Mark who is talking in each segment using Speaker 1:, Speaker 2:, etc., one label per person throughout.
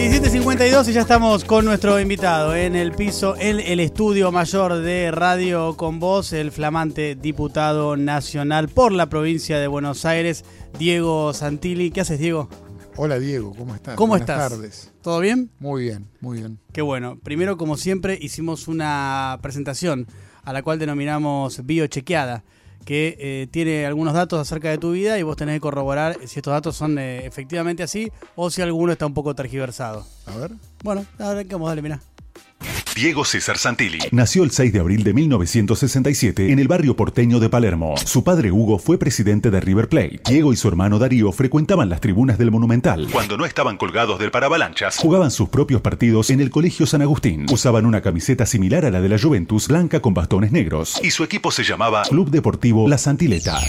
Speaker 1: 17.52 y ya estamos con nuestro invitado en el piso, en el estudio mayor de Radio con Voz, el flamante diputado nacional por la provincia de Buenos Aires, Diego Santilli. ¿Qué haces, Diego?
Speaker 2: Hola, Diego, ¿cómo estás?
Speaker 1: ¿Cómo
Speaker 2: Buenas
Speaker 1: estás?
Speaker 2: tardes.
Speaker 1: ¿Todo bien?
Speaker 2: Muy bien, muy bien.
Speaker 1: Qué bueno. Primero, como siempre, hicimos una presentación a la cual denominamos biochequeada, que eh, tiene algunos datos acerca de tu vida y vos tenés que corroborar si estos datos son eh, efectivamente así o si alguno está un poco tergiversado.
Speaker 2: A ver.
Speaker 1: Bueno, arranquemos, dale, mirá.
Speaker 3: Diego César Santilli nació el 6 de abril de 1967 en el barrio porteño de Palermo. Su padre Hugo fue presidente de River Plate. Diego y su hermano Darío frecuentaban las tribunas del Monumental. Cuando no estaban colgados del paravalanchas, jugaban sus propios partidos en el Colegio San Agustín. Usaban una camiseta similar a la de la Juventus, blanca con bastones negros. Y su equipo se llamaba Club Deportivo La Santileta.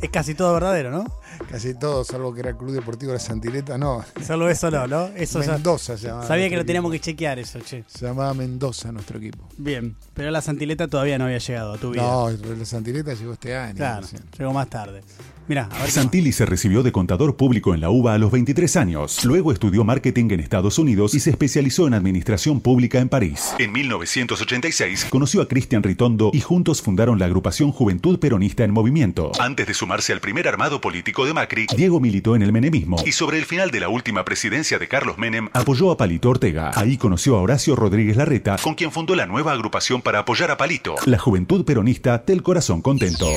Speaker 1: Es casi todo verdadero, ¿no?
Speaker 2: Casi todo, salvo que era Club Deportivo de la Santileta, no.
Speaker 1: Solo eso no, ¿no? Eso ya-
Speaker 2: Mendoza se llamaba.
Speaker 1: Sabía que lo teníamos que chequear eso, che.
Speaker 2: Se llamaba Mendoza nuestro equipo.
Speaker 1: Bien, pero la Santileta todavía no había llegado a tu vida.
Speaker 2: No, la Santileta llegó este año.
Speaker 1: claro,
Speaker 2: recién.
Speaker 1: llegó más tarde. Mirá, a ver más.
Speaker 3: Santilli se recibió de contador público en la UBA a los 23 años. Luego estudió marketing en Estados Unidos y se especializó en administración pública en París. En 1986 conoció a Cristian Ritondo y juntos fundaron la agrupación Juventud Peronista en Movimiento. Antes de sumarse al primer armado político de Macri, Diego militó en el menemismo y sobre el final de la última presidencia de Carlos Menem apoyó a Palito Ortega. Ahí conoció a Horacio Rodríguez Larreta, con quien fundó la nueva agrupación para apoyar a Palito, la Juventud Peronista del Corazón Contento.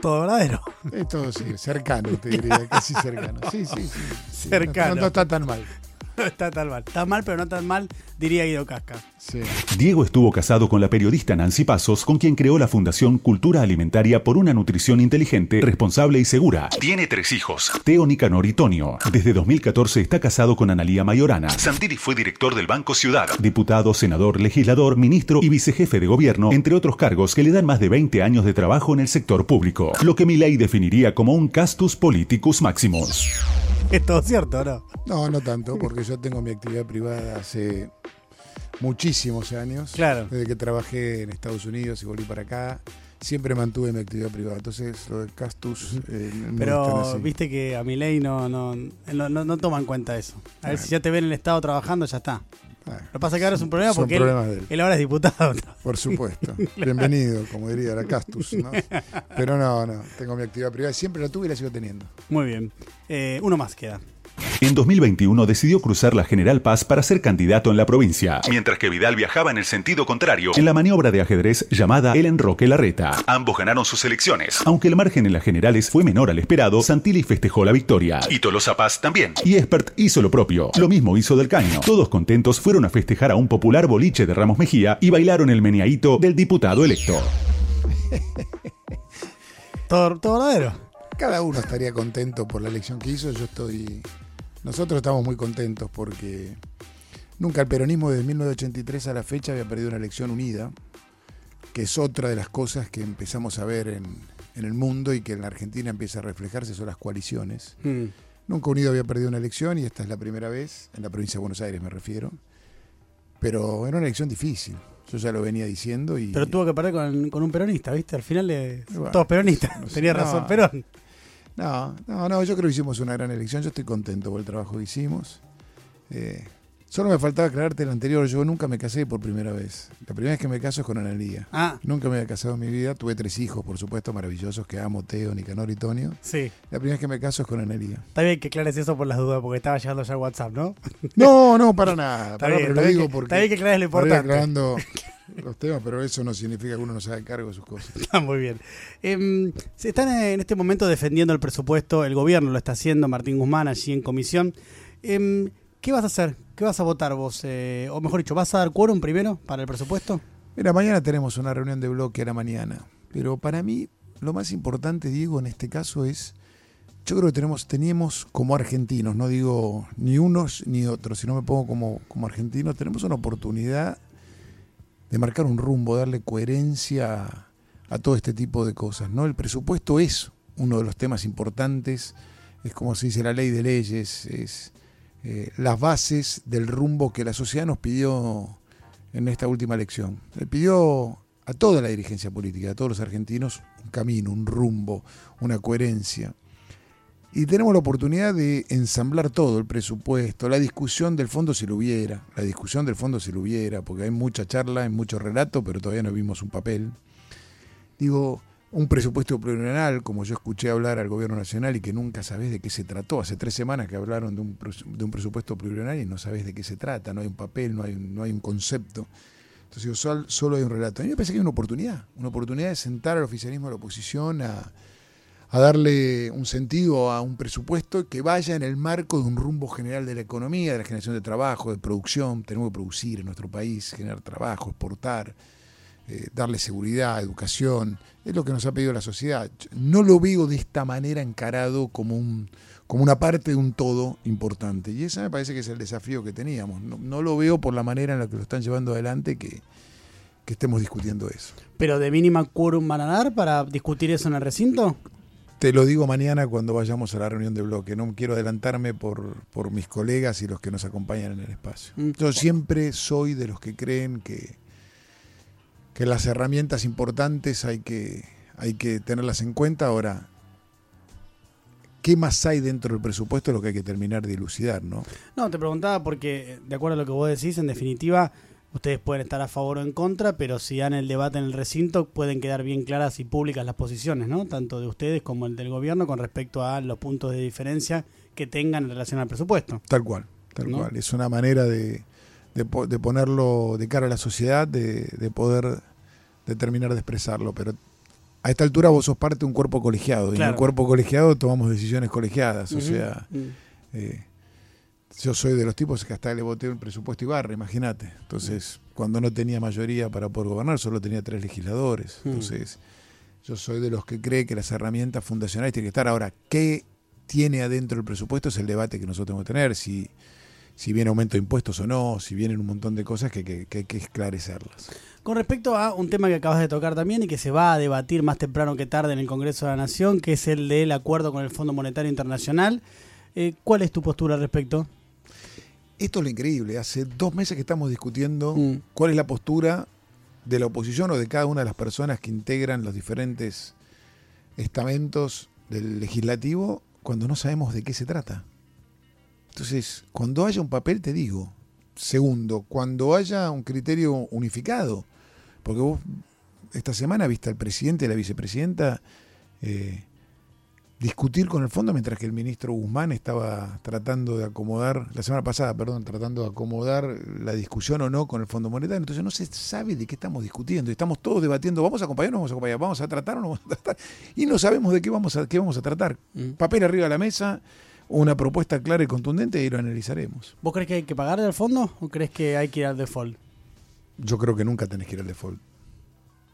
Speaker 1: Todo verdadero.
Speaker 2: Esto sí, cercano, te diría, casi cercano. Sí, sí, sí. sí.
Speaker 1: Cercano.
Speaker 2: No, no está tan mal.
Speaker 1: No está tan mal. Está mal, pero no tan mal, diría Guido Casca.
Speaker 2: Sí.
Speaker 3: Diego estuvo casado con la periodista Nancy Pasos, con quien creó la Fundación Cultura Alimentaria por una nutrición inteligente, responsable y segura. Tiene tres hijos, Teo, Nicanor y Tonio. Desde 2014 está casado con Analía Mayorana. Santilli fue director del Banco Ciudad, diputado, senador, legislador, ministro y vicejefe de gobierno, entre otros cargos que le dan más de 20 años de trabajo en el sector público, lo que Milei definiría como un castus politicus maximus.
Speaker 1: Es todo cierto, ¿no?
Speaker 2: No, no tanto, porque yo tengo mi actividad privada hace muchísimos años.
Speaker 1: Claro.
Speaker 2: Desde que trabajé en Estados Unidos y volví para acá, siempre mantuve mi actividad privada. Entonces, lo del Castus. eh,
Speaker 1: Pero viste que a mi ley no, no, no, no, no toma en cuenta eso. A ver si ya te ven en el Estado trabajando, ya está.
Speaker 2: Bueno,
Speaker 1: Lo que pasa es que ahora es un problema porque él ahora es diputado.
Speaker 2: Por supuesto. Bienvenido, como diría la Castus. ¿no? Pero no, no. Tengo mi actividad privada. Siempre la tuve y la sigo teniendo.
Speaker 1: Muy bien. Eh, uno más queda.
Speaker 3: En 2021 decidió cruzar la General Paz para ser candidato en la provincia, mientras que Vidal viajaba en el sentido contrario en la maniobra de ajedrez llamada El Enroque Larreta. Ambos ganaron sus elecciones. Aunque el margen en las generales fue menor al esperado, Santilli festejó la victoria. Y Tolosa Paz también. Y Expert hizo lo propio. Lo mismo hizo Del Caño. Todos contentos fueron a festejar a un popular boliche de Ramos Mejía y bailaron el meneadito del diputado electo.
Speaker 1: Todo, todo verdadero.
Speaker 2: Cada uno estaría contento por la elección que hizo. Yo estoy. Nosotros estamos muy contentos porque nunca el peronismo desde 1983 a la fecha había perdido una elección unida, que es otra de las cosas que empezamos a ver en, en el mundo y que en la Argentina empieza a reflejarse, son las coaliciones.
Speaker 1: Mm.
Speaker 2: Nunca Unido había perdido una elección y esta es la primera vez, en la provincia de Buenos Aires me refiero. Pero era una elección difícil, yo ya lo venía diciendo y...
Speaker 1: Pero tuvo que perder con, con un peronista, ¿viste? Al final le,
Speaker 2: Bueno,
Speaker 1: todos peronistas.
Speaker 2: no sé.
Speaker 1: Tenía
Speaker 2: No.
Speaker 1: razón Perón.
Speaker 2: No, no, no, yo creo que hicimos una gran elección, yo estoy contento por el trabajo que hicimos. Eh, solo me faltaba aclararte el anterior, yo nunca me casé por primera vez. La primera vez que me caso es con Analía.
Speaker 1: Ah,
Speaker 2: Nunca me había casado en mi vida, tuve tres hijos, por supuesto, maravillosos, que amo, Teo, Nicanor y Tonio.
Speaker 1: sí.
Speaker 2: La primera vez que me caso es con Analía.
Speaker 1: Está bien que aclares eso por las dudas, porque estaba llegando ya WhatsApp, ¿no?
Speaker 2: No, no, para nada.
Speaker 1: Está
Speaker 2: para,
Speaker 1: bien,
Speaker 2: pero
Speaker 1: está
Speaker 2: lo
Speaker 1: bien
Speaker 2: digo
Speaker 1: que-
Speaker 2: porque...
Speaker 1: está bien que aclares lo importante.
Speaker 2: aclarando los temas, pero eso no significa que uno no se haga cargo de sus cosas.
Speaker 1: Está muy bien. Em, se están en este momento defendiendo el presupuesto, el gobierno lo está haciendo, Martín Guzmán allí en comisión. Em, ¿Qué vas a hacer? ¿Qué vas a votar vos? Eh, o mejor dicho, ¿vas a dar quórum primero para el presupuesto?
Speaker 2: Mira, mañana tenemos una reunión de bloque a la mañana, pero para mí lo más importante, Diego, en este caso es, yo creo que tenemos, teníamos como argentinos, no digo ni unos ni otros, sino me pongo como, como argentinos, tenemos una oportunidad de marcar un rumbo, darle coherencia a, todo este tipo de cosas, ¿no? El presupuesto es uno de los temas importantes, es como se dice la ley de leyes, es eh, las bases del rumbo que la sociedad nos pidió en esta última elección. Le pidió a toda la dirigencia política, a todos los argentinos, un camino, un rumbo, una coherencia. Y tenemos la oportunidad de ensamblar todo, el presupuesto, la discusión del fondo si lo hubiera, la discusión del fondo si lo hubiera, porque hay mucha charla, hay mucho relato, pero todavía no vimos un papel. Digo, un presupuesto plurianual, como yo escuché hablar al gobierno nacional y que nunca sabés de qué se trató. Hace tres semanas que hablaron de un, de un presupuesto plurianual y no sabés de qué se trata, no hay un papel, no hay, no hay un concepto. Entonces solo, solo hay un relato. A mí me parece que hay una oportunidad, una oportunidad de sentar al oficialismo a la oposición a a darle un sentido a un presupuesto que vaya en el marco de un rumbo general de la economía, de la generación de trabajo, de producción. Tenemos que producir en nuestro país, generar trabajo, exportar, eh, darle seguridad, educación. Es lo que nos ha pedido la sociedad. No lo veo de esta manera encarado como, un, como una parte de un todo importante. Y ese me parece que es el desafío que teníamos. No, lo veo por la manera en la que lo están llevando adelante que, que estemos discutiendo eso.
Speaker 1: ¿Pero de mínima quórum van a dar para discutir eso en el recinto?
Speaker 2: Te lo digo mañana cuando vayamos a la reunión de bloque. No quiero adelantarme por, por mis colegas y los que nos acompañan en el espacio. Mm. Yo siempre soy de los que creen que, que las herramientas importantes hay que, hay que tenerlas en cuenta. Ahora, ¿qué más hay dentro del presupuesto? Es lo que hay que terminar de dilucidar, ¿no?
Speaker 1: No, te preguntaba porque, de acuerdo a lo que vos decís, en definitiva, Ustedes pueden estar a favor o en contra, pero si dan el debate en el recinto pueden quedar bien claras y públicas las posiciones, ¿no? Tanto de ustedes como el del gobierno con respecto a los puntos de diferencia que tengan en relación al presupuesto.
Speaker 2: Tal cual, tal cual. Es una manera de, de, ponerlo de cara a la sociedad, de, de poder determinar de expresarlo, pero a esta altura vos sos parte de un cuerpo colegiado y en un cuerpo colegiado tomamos decisiones colegiadas, o sea, mm. eh, yo soy de los tipos que hasta le voté un presupuesto Ibarra, imagínate. Entonces, cuando no tenía mayoría para poder gobernar, solo tenía tres legisladores. Hmm. Entonces, yo soy de los que cree que las herramientas fundacionales tienen que estar. Ahora, ¿qué tiene adentro el presupuesto? Es el debate que nosotros tenemos que tener. Si, si viene aumento de impuestos o no, si vienen un montón de cosas que, que, que hay que esclarecerlas.
Speaker 1: Con respecto a un tema que acabas de tocar también y que se va a debatir más temprano que tarde en el Congreso de la Nación, que es el del acuerdo con el Fondo Monetario Internacional, eh, ¿cuál es tu postura al respecto?
Speaker 2: Esto es lo increíble. Hace dos meses que estamos discutiendo mm. cuál es la postura de la oposición o de cada una de las personas que integran los diferentes estamentos del legislativo cuando no sabemos de qué se trata. Entonces, cuando haya un papel, te digo. Segundo, cuando haya un criterio unificado. Porque vos esta semana viste al presidente y la vicepresidenta eh, discutir con el fondo mientras que el ministro Guzmán estaba tratando de acomodar, la semana pasada, perdón, tratando de acomodar la discusión o no con el Fondo Monetario. Entonces no se sabe de qué estamos discutiendo. Estamos todos debatiendo, ¿vamos a acompañar o no vamos a acompañar? ¿Vamos a tratar o no vamos a tratar? Y no sabemos de qué vamos a, qué vamos a tratar. Mm. Papel arriba de la mesa, una propuesta clara y contundente y lo analizaremos.
Speaker 1: ¿Vos crees que hay que pagarle al fondo o crees que hay que ir al default?
Speaker 2: Yo creo que nunca tenés que ir al default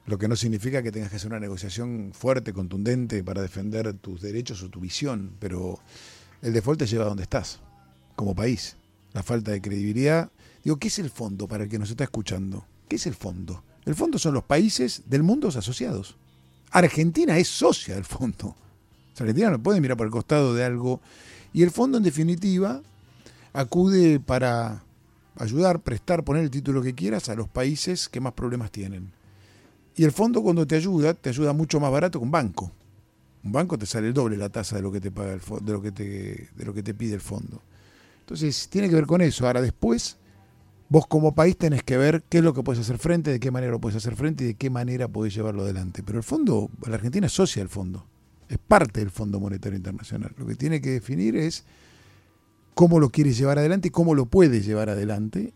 Speaker 2: lo que no significa que tengas que hacer una negociación fuerte, contundente para defender tus derechos o tu visión, pero el default te lleva a donde estás, como país. La falta de credibilidad. Digo, ¿qué es el fondo para el que nos está escuchando? ¿Qué es el fondo? El fondo son los países del mundo asociados. Argentina es socia del fondo. Argentina no puede mirar por el costado de algo. Y el fondo, en definitiva, acude para ayudar, prestar, poner el título que quieras a los países que más problemas tienen. Y el fondo cuando te ayuda, te ayuda mucho más barato que un banco. Un banco te sale el doble la tasa de lo que te paga el de lo que te, de lo que te pide el fondo. Entonces, tiene que ver con eso. Ahora después, vos como país tenés que ver qué es lo que puedes hacer frente, de qué manera lo puedes hacer frente y de qué manera podés llevarlo adelante. Pero el fondo, la Argentina es socia del fondo. Es parte del Fondo Monetario Internacional. Lo que tiene que definir es cómo lo quieres llevar adelante y cómo lo puedes llevar adelante,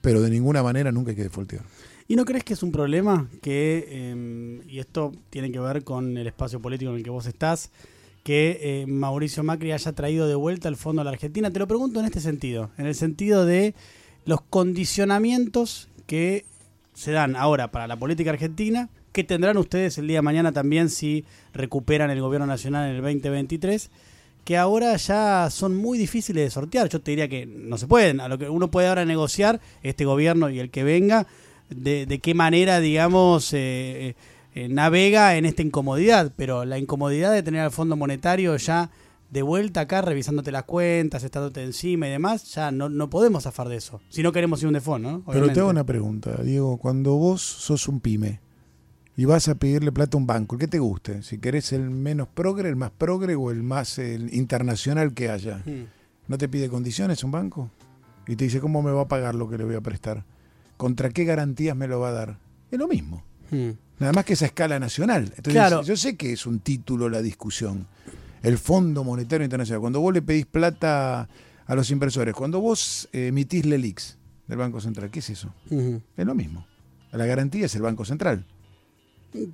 Speaker 2: pero de ninguna manera nunca hay que defoltear.
Speaker 1: ¿Y no crees que es un problema que, em, y esto tiene que ver con el espacio político en el que vos estás, que eh, Mauricio Macri haya traído de vuelta el fondo a la Argentina? Te lo pregunto en este sentido, en el sentido de los condicionamientos que se dan ahora para la política argentina, que tendrán ustedes el día de mañana también si recuperan el gobierno nacional en el 2023 que ahora ya son muy difíciles de sortear. Yo te diría que no se pueden. A lo que uno puede ahora negociar, este gobierno y el que venga, de, qué manera, digamos, eh, eh, navega en esta incomodidad, pero la incomodidad de tener al Fondo Monetario ya de vuelta acá, revisándote las cuentas, estándote encima y demás, ya no, no podemos zafar de eso. Si no queremos ir un default, ¿no?
Speaker 2: Pero te hago una pregunta, Diego. Cuando vos sos un pyme y vas a pedirle plata a un banco, el que te guste, si querés el menos progre, el más progre o el más el internacional que haya,
Speaker 1: Mm.
Speaker 2: ¿no te pide condiciones un banco? Y te dice, ¿cómo me va a pagar lo que le voy a prestar? ¿Contra qué garantías me lo va a dar? Es lo mismo.
Speaker 1: Mm.
Speaker 2: Nada más que esa escala nacional. Entonces,
Speaker 1: Claro.
Speaker 2: yo sé que es un título la discusión. El Fondo Monetario Internacional. Cuando vos le pedís plata a los inversores, cuando vos emitís LELIX del Banco Central, ¿qué es eso?
Speaker 1: Ujú.
Speaker 2: Es lo mismo. La garantía es el Banco Central.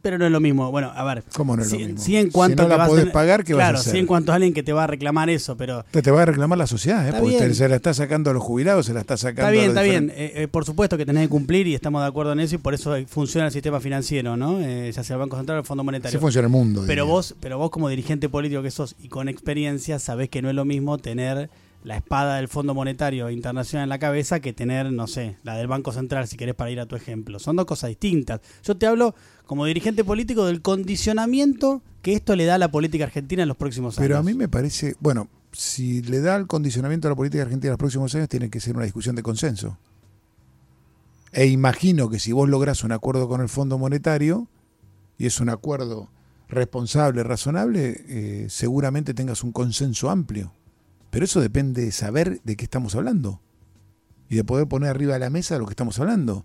Speaker 1: Pero no es lo mismo. Bueno, a ver.
Speaker 2: ¿Cómo no es
Speaker 1: sí,
Speaker 2: lo mismo?
Speaker 1: sí en cuanto
Speaker 2: si no la
Speaker 1: a
Speaker 2: podés pagar, ¿qué
Speaker 1: claro,
Speaker 2: vas a hacer?
Speaker 1: sí en cuanto a alguien que te va a reclamar eso, pero
Speaker 2: Te- Te va a reclamar la sociedad, ¿eh? Porque te- se la está sacando a los jubilados, se la está sacando
Speaker 1: Está bien,
Speaker 2: a los
Speaker 1: está bien. Eh, eh, por supuesto que tenés que cumplir y estamos de acuerdo en eso y por eso funciona el sistema financiero, ¿no? Eh, ya sea el Banco Central o el Fondo
Speaker 2: Así
Speaker 1: Monetario.
Speaker 2: funciona el mundo.
Speaker 1: pero
Speaker 2: diría.
Speaker 1: vos, pero vos como dirigente político que sos y con experiencia sabés que no es lo mismo tener la espada del Fondo Monetario Internacional en la cabeza que tener, no sé, la del Banco Central, si querés para ir a tu ejemplo. Son dos cosas distintas. Yo te hablo como dirigente político del condicionamiento que esto le da a la política argentina en los próximos años.
Speaker 2: Pero a mí me parece, bueno, si le da el condicionamiento a la política argentina en los próximos años, tiene que ser una discusión de consenso. E imagino que si vos lográs un acuerdo con el Fondo Monetario, y es un acuerdo responsable, razonable, eh, seguramente tengas un consenso amplio. Pero eso depende de saber de qué estamos hablando y de poder poner arriba de la mesa lo que estamos hablando.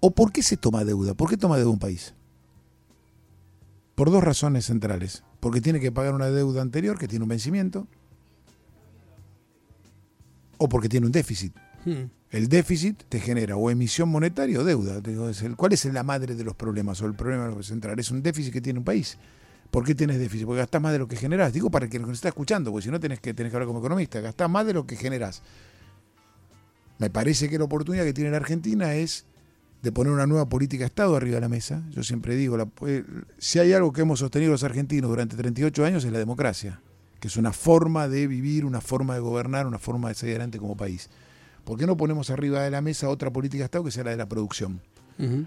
Speaker 2: ¿O por qué se toma deuda? ¿Por qué toma deuda un país? Por dos razones centrales. Porque tiene que pagar una deuda anterior que tiene un vencimiento. O porque tiene un déficit.
Speaker 1: Hmm.
Speaker 2: El déficit te genera o emisión monetaria o deuda. Digo, es el- ¿Cuál es la madre de los problemas o el problema central? Es un déficit que tiene un país. ¿Por qué tienes déficit? Porque gastás más de lo que generás. Digo para el que nos está escuchando, porque si no tenés que, tenés que hablar como economista. Gastás más de lo que generás. Me parece que la oportunidad que tiene la Argentina es de poner una nueva política de Estado arriba de la mesa. Yo siempre digo, la- eh, si hay algo que hemos sostenido los argentinos durante 38 años es la democracia, que es una forma de vivir, una forma de gobernar, una forma de salir adelante como país. ¿Por qué no ponemos arriba de la mesa otra política de Estado que sea la de la producción?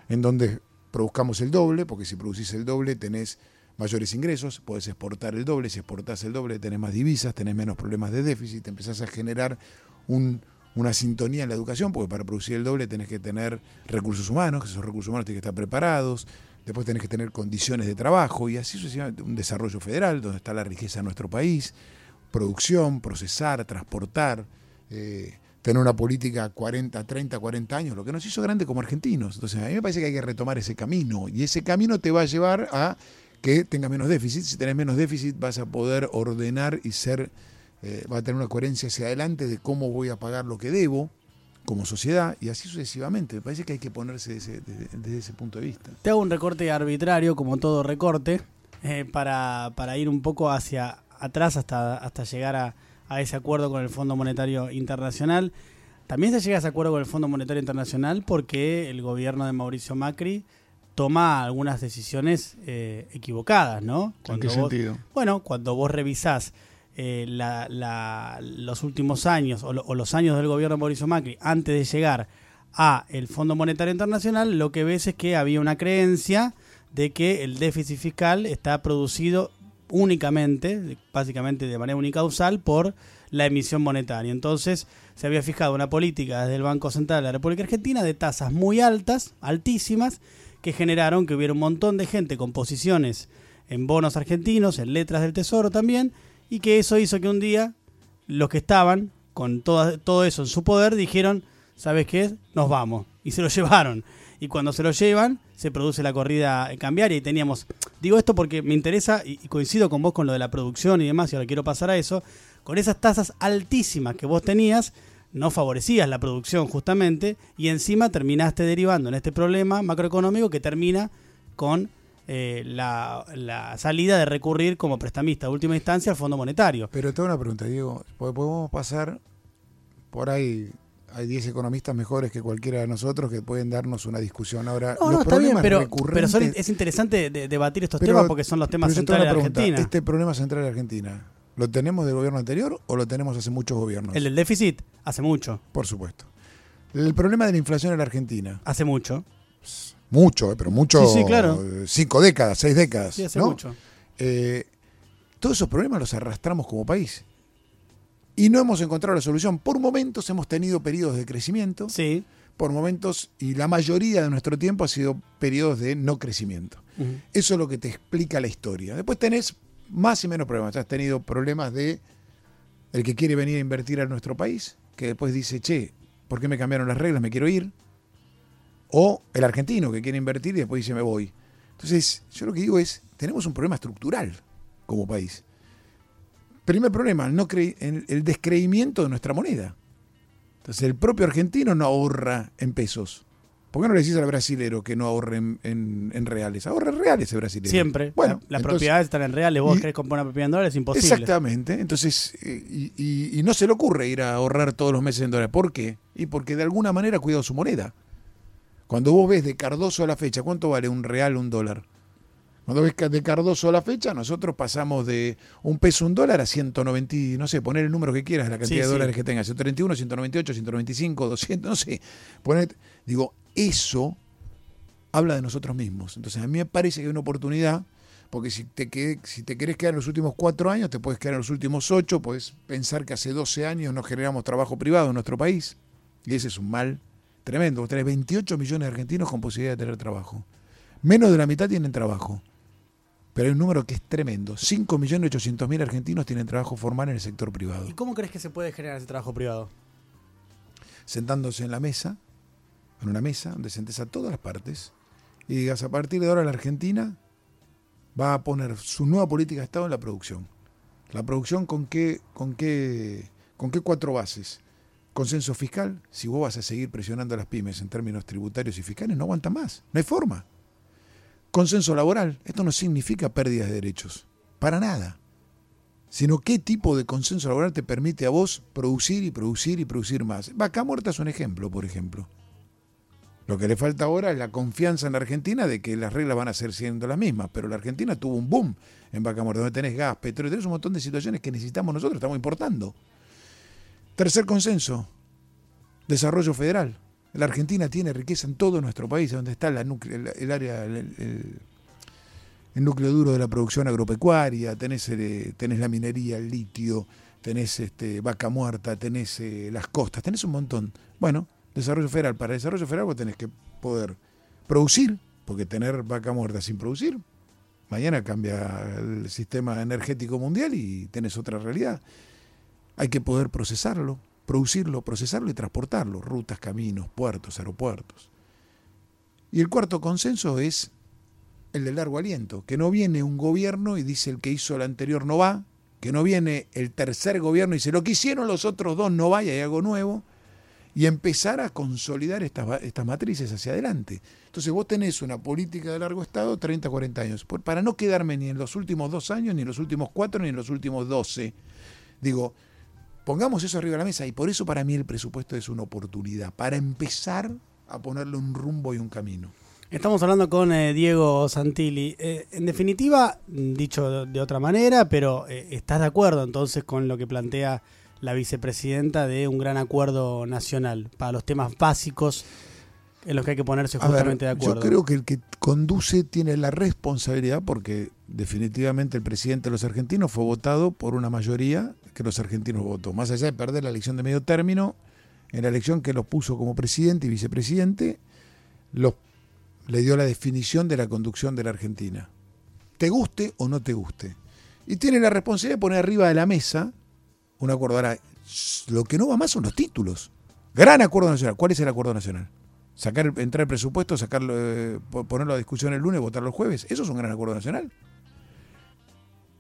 Speaker 2: En donde produzcamos el doble, porque si producís el doble tenés mayores ingresos, podés exportar el doble, si exportás el doble tenés más divisas, tenés menos problemas de déficit, empezás a generar un- una sintonía en la educación, porque para producir el doble tenés que tener recursos humanos, que esos recursos humanos tienen que estar preparados, después tenés que tener condiciones de trabajo y así sucesivamente, un desarrollo federal donde está la riqueza de nuestro país, producción, procesar, transportar, eh, tener una política 40, 30, 40 años, lo que nos hizo grande como argentinos. Entonces, a mí me parece que hay que retomar ese camino y ese camino te va a llevar a que tengas menos déficit. Si tenés menos déficit, vas a poder ordenar y ser, eh, va a tener una coherencia hacia adelante de cómo voy a pagar lo que debo como sociedad y así sucesivamente. Me parece que hay que ponerse desde ese punto de vista.
Speaker 1: Te hago un recorte arbitrario, como todo recorte, eh, para, para ir un poco hacia atrás hasta, hasta llegar a, a ese acuerdo con el Fondo Monetario Internacional. También se llega a ese acuerdo con el Fondo Monetario Internacional porque el gobierno de Mauricio Macri toma algunas decisiones eh, equivocadas, ¿no? Cuando vos- bueno, cuando vos revisás eh, la- la- los últimos años o, lo- o los años del gobierno de Mauricio Macri antes de llegar a el Fondo Monetario Internacional, lo que ves es que había una creencia de que el déficit fiscal está producido únicamente, básicamente de manera unicausal, por la emisión monetaria. Entonces se había fijado una política desde el Banco Central de la República Argentina de tasas muy altas, altísimas, que generaron que hubiera un montón de gente con posiciones en bonos argentinos, en letras del Tesoro también, y que eso hizo que un día los que estaban con todo, todo eso en su poder dijeron, ¿sabes qué? Nos vamos. Y se lo llevaron. Y cuando se lo llevan, se produce la corrida cambiaria y teníamos... Digo esto porque me interesa y coincido con vos con lo de la producción y demás, y ahora quiero pasar a eso. Con esas tasas altísimas que vos tenías, no favorecías la producción justamente y encima terminaste derivando en este problema macroeconómico que termina con eh, la, la salida de recurrir como prestamista de última instancia al Fondo Monetario.
Speaker 2: Pero tengo una pregunta, Diego. Podemos pasar, por ahí hay 10 economistas mejores que cualquiera de nosotros que pueden darnos una discusión. Ahora,
Speaker 1: No,
Speaker 2: los
Speaker 1: no, está bien,
Speaker 2: problemas
Speaker 1: pero,
Speaker 2: recurrentes...
Speaker 1: pero son- es interesante de- debatir estos
Speaker 2: Pero-
Speaker 1: temas porque son los temas centrales de. Argentina.
Speaker 2: ¿Este problema central de Argentina lo tenemos del gobierno anterior o lo tenemos hace muchos gobiernos?
Speaker 1: El del déficit, hace mucho,
Speaker 2: Por supuesto. El problema de la inflación en la Argentina,
Speaker 1: hace mucho.
Speaker 2: mucho, eh, pero mucho,
Speaker 1: Sí, sí, claro.
Speaker 2: eh, cinco décadas, seis décadas,
Speaker 1: Sí, hace
Speaker 2: ¿no?
Speaker 1: mucho.
Speaker 2: Eh, todos esos problemas los arrastramos como país. y no hemos encontrado la solución. Por momentos hemos tenido periodos de crecimiento,
Speaker 1: Sí.
Speaker 2: por momentos, y la mayoría de nuestro tiempo ha sido periodos de no crecimiento. Eso es lo que te explica la historia. Después tenés más y menos problemas. Has tenido problemas de el que quiere venir a invertir a nuestro país, que después dice, che, ¿por qué me cambiaron las reglas? Me quiero ir. O el argentino que quiere invertir y después dice, me voy. Entonces, yo lo que digo es, tenemos un problema estructural como país. Primer problema, no el descreimiento de nuestra moneda. Entonces, el propio argentino no ahorra en pesos. ¿Por qué no le decís al brasilero que no ahorre en, en- en reales? Ahorra en reales el brasilero.
Speaker 1: Siempre.
Speaker 2: Bueno,
Speaker 1: las propiedades están en reales. Vos
Speaker 2: y-
Speaker 1: querés comprar una propiedad en dólares, es imposible.
Speaker 2: Exactamente. Entonces, eh, y, y- y no se le ocurre ir a ahorrar todos los meses en dólares. ¿Por qué? Y porque de alguna manera ha cuidado su moneda. Cuando vos ves de Cardoso a la fecha, ¿cuánto vale un real un dólar? Cuando ves de Cardoso a la fecha, nosotros pasamos de un peso un dólar a 190, y, no sé, poner el número que quieras, la cantidad
Speaker 1: Sí,
Speaker 2: de
Speaker 1: sí.
Speaker 2: dólares que tengas, 131, 198, 195, 200, no sé. Poner, digo, eso habla de nosotros mismos. Entonces, a mí me parece que hay una oportunidad, porque si te, qued- si te querés quedar en los últimos cuatro años, te puedes quedar en los últimos ocho, puedes pensar que hace 12 años no generamos trabajo privado en nuestro país, y ese es un mal tremendo. Vos tenés 28 millones de argentinos con posibilidad de tener trabajo. Menos de la mitad tienen trabajo. Pero hay un número que es tremendo. 5.800.000 argentinos tienen trabajo formal en el sector privado.
Speaker 1: ¿Y cómo crees que se puede generar ese trabajo privado?
Speaker 2: sentándose en la mesa, en una mesa donde sentes a todas las partes y digas, a partir de ahora la Argentina va a poner su nueva política de Estado en la producción. La producción con qué, con qué, con qué cuatro bases. Consenso fiscal, si vos vas a seguir presionando a las pymes en términos tributarios y fiscales, no aguanta más, no hay forma. Consenso laboral, esto no significa pérdidas de derechos, para nada sino qué tipo de consenso laboral te permite a vos producir y producir y producir más. Vaca Muerta es un ejemplo, por ejemplo. Lo que le falta ahora es la confianza en la Argentina de que las reglas van a ser siendo las mismas, pero la Argentina tuvo un boom en Vaca Muerta, donde tenés gas, petróleo, tenés un montón de situaciones que necesitamos nosotros, estamos importando. Tercer consenso, desarrollo federal. La Argentina tiene riqueza en todo nuestro país, donde está la el, área, el núcleo duro de la producción agropecuaria, tenés, eh, tenés la minería, el litio, tenés este, vaca muerta, tenés eh, las costas, tenés un montón. Bueno, desarrollo federal. Para desarrollo federal vos tenés que poder producir, porque tener vaca muerta sin producir, mañana cambia el sistema energético mundial y tenés otra realidad. Hay que poder procesarlo, producirlo, procesarlo y transportarlo, rutas, caminos, puertos, aeropuertos. Y el cuarto consenso es el de largo aliento, que no viene un gobierno y dice el que hizo el anterior no va, que no viene el tercer gobierno y dice lo que hicieron los otros dos no va y hay algo nuevo, y empezar a consolidar estas, estas matrices hacia adelante. Entonces vos tenés una política de largo estado 30, 40 años, para no quedarme ni en los últimos dos años, ni en los últimos cuatro, ni en los últimos 12. Digo, pongamos eso arriba de la mesa y por eso para mí el presupuesto es una oportunidad, para empezar a ponerle un rumbo y un camino.
Speaker 1: Estamos hablando con eh, Diego Santilli. Eh, en definitiva, dicho de, otra manera, pero eh, ¿estás de acuerdo entonces con lo que plantea la vicepresidenta de un gran acuerdo nacional para los temas básicos en los que hay que ponerse
Speaker 2: ver,
Speaker 1: justamente de acuerdo?
Speaker 2: Yo creo que el que conduce tiene la responsabilidad porque definitivamente el presidente de los argentinos fue votado por una mayoría que los argentinos votó. Más allá de perder la elección de medio término, en la elección que los puso como presidente y vicepresidente, los, le dio la definición de la conducción de la Argentina. Te guste o no te guste. Y tiene la responsabilidad de poner arriba de la mesa un acuerdo. Ahora, lo que no va más son los títulos. Gran acuerdo nacional. ¿Cuál es el acuerdo nacional? sacar entrar el presupuesto, sacarlo, eh, po- ponerlo a discusión el lunes, votarlo el jueves. Eso es un gran acuerdo nacional.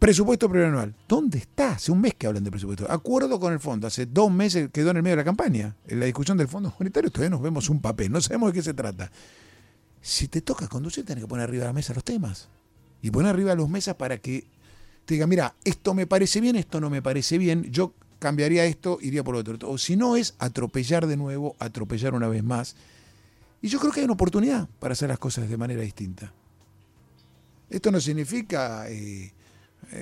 Speaker 2: Presupuesto plurianual. ¿Dónde está? Hace un mes que hablan de presupuesto. Acuerdo con el fondo. Hace dos meses quedó en el medio de la campaña. En la discusión del Fondo Monetario todavía nos vemos un papel. No sabemos de qué se trata. Si te toca conducir, tenés que poner arriba de la mesa los temas. Y poner arriba de las mesas para que te diga, mira, esto me parece bien, esto no me parece bien, yo cambiaría esto, iría por otro. O si no es atropellar de nuevo, atropellar una vez más. Y yo creo que hay una oportunidad para hacer las cosas de manera distinta. Esto no significa, eh,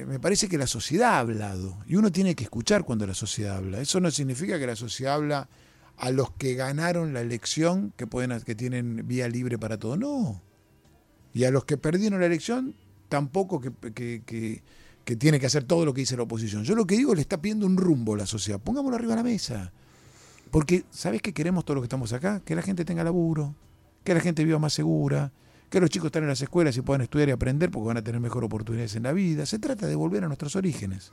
Speaker 2: me parece que la sociedad ha hablado y uno tiene que escuchar cuando la sociedad habla. Eso no significa que la sociedad habla a los que ganaron la elección, que, pueden, que tienen vía libre para todo. No. Y a los que perdieron la elección, tampoco que, que- que- que tiene que hacer todo lo que dice la oposición. Yo lo que digo le está pidiendo un rumbo a la sociedad. Pongámoslo arriba de la mesa. Porque, ¿sabes qué queremos todos los que estamos acá? Que la gente tenga laburo, que la gente viva más segura, que los chicos estén en las escuelas y puedan estudiar y aprender porque van a tener mejores oportunidades en la vida. Se trata de volver a nuestros orígenes.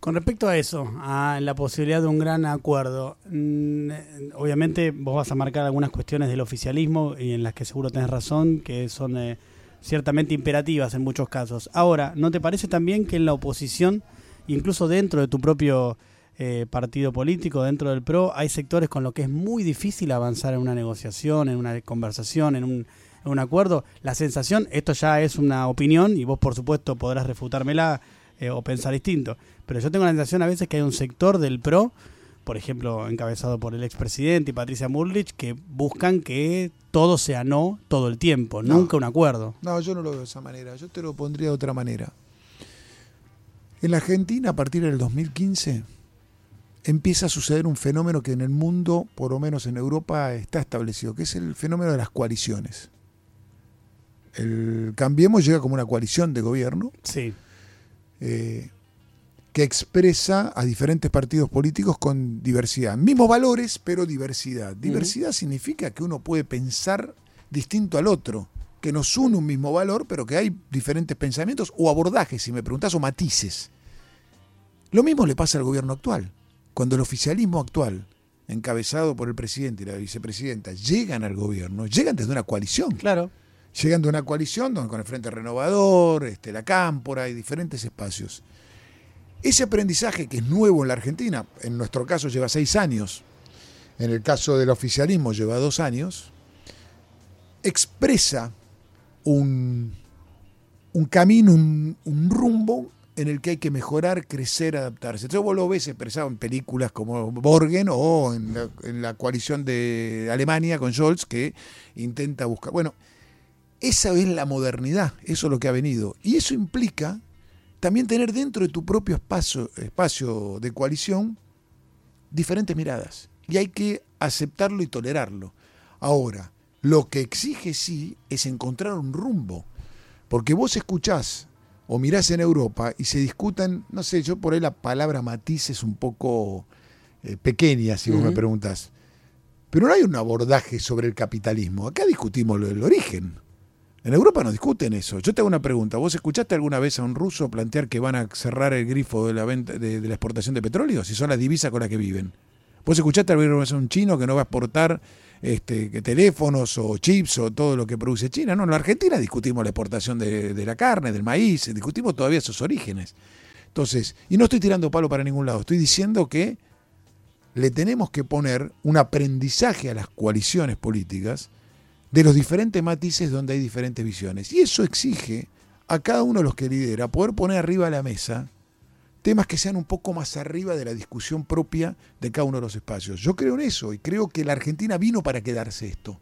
Speaker 1: Con respecto a eso, a la posibilidad de un gran acuerdo, mm, obviamente vos vas a marcar algunas cuestiones del oficialismo y en las que seguro tenés razón, que son eh, ciertamente imperativas en muchos casos. Ahora, ¿no te parece también que en la oposición, incluso dentro de tu propio eh, partido político, dentro del PRO, hay sectores con los que es muy difícil avanzar en una negociación, en una conversación, en un, un acuerdo? La sensación, esto ya es una opinión y vos por supuesto podrás refutármela eh, o pensar distinto. Pero yo tengo la sensación a veces que hay un sector del PRO, por ejemplo, encabezado por el expresidente y Patricia Murlich, que buscan que todo sea no todo el tiempo, nunca un acuerdo.
Speaker 2: No, yo no lo veo de esa manera, yo te lo pondría de otra manera. En la Argentina, a partir del 2015, empieza a suceder un fenómeno que en el mundo, por lo menos en Europa, está establecido, que es el fenómeno de las coaliciones. El Cambiemos llega como una coalición de gobierno.
Speaker 1: Sí
Speaker 2: eh, que expresa a diferentes partidos políticos con diversidad. Mismos valores, pero diversidad. Diversidad significa que uno puede pensar distinto al otro, que nos une un mismo valor, pero que hay diferentes pensamientos o abordajes, si me preguntas, o matices. Lo mismo le pasa al gobierno actual. Cuando el oficialismo actual, encabezado por el presidente y la vicepresidenta, llegan al gobierno, llegan desde una coalición.
Speaker 1: Claro
Speaker 2: llegando a una coalición donde, con el Frente Renovador, este, la Cámpora y diferentes espacios. Ese aprendizaje que es nuevo en la Argentina, en nuestro caso lleva seis años, en el caso del oficialismo lleva dos años, expresa un, un camino, un, rumbo en el que hay que mejorar, crecer, adaptarse. Entonces vos lo ves expresado en películas como Borgen o en la, en la coalición de Alemania con Scholz que intenta buscar... Bueno, esa es la modernidad, eso es lo que ha venido. Y eso implica también tener dentro de tu propio espacio, espacio de coalición diferentes miradas. Y hay que aceptarlo y tolerarlo. Ahora, lo que exige sí es encontrar un rumbo. Porque vos escuchás o mirás en Europa y se discutan, no sé, yo por ahí la palabra matiz es un poco eh, pequeña, si vos me preguntás. Pero no hay un abordaje sobre el capitalismo. Acá discutimos el origen. En Europa no discuten eso. Yo te hago una pregunta. ¿Vos escuchaste alguna vez a un ruso plantear que van a cerrar el grifo de la venta de, la exportación de petróleo? Si son las divisas con las que viven. ¿Vos escuchaste alguna vez a un chino que no va a exportar este, teléfonos o chips o todo lo que produce China? No, en la Argentina discutimos la exportación de, de la carne, del maíz, discutimos todavía sus orígenes. Entonces, y no estoy tirando palo para ningún lado, estoy diciendo que le tenemos que poner un aprendizaje a las coaliciones políticas de los diferentes matices donde hay diferentes visiones. Y eso exige a cada uno de los que lidera poder poner arriba de la mesa temas que sean un poco más arriba de la discusión propia de cada uno de los espacios. Yo creo en eso y creo que la Argentina vino para quedarse esto.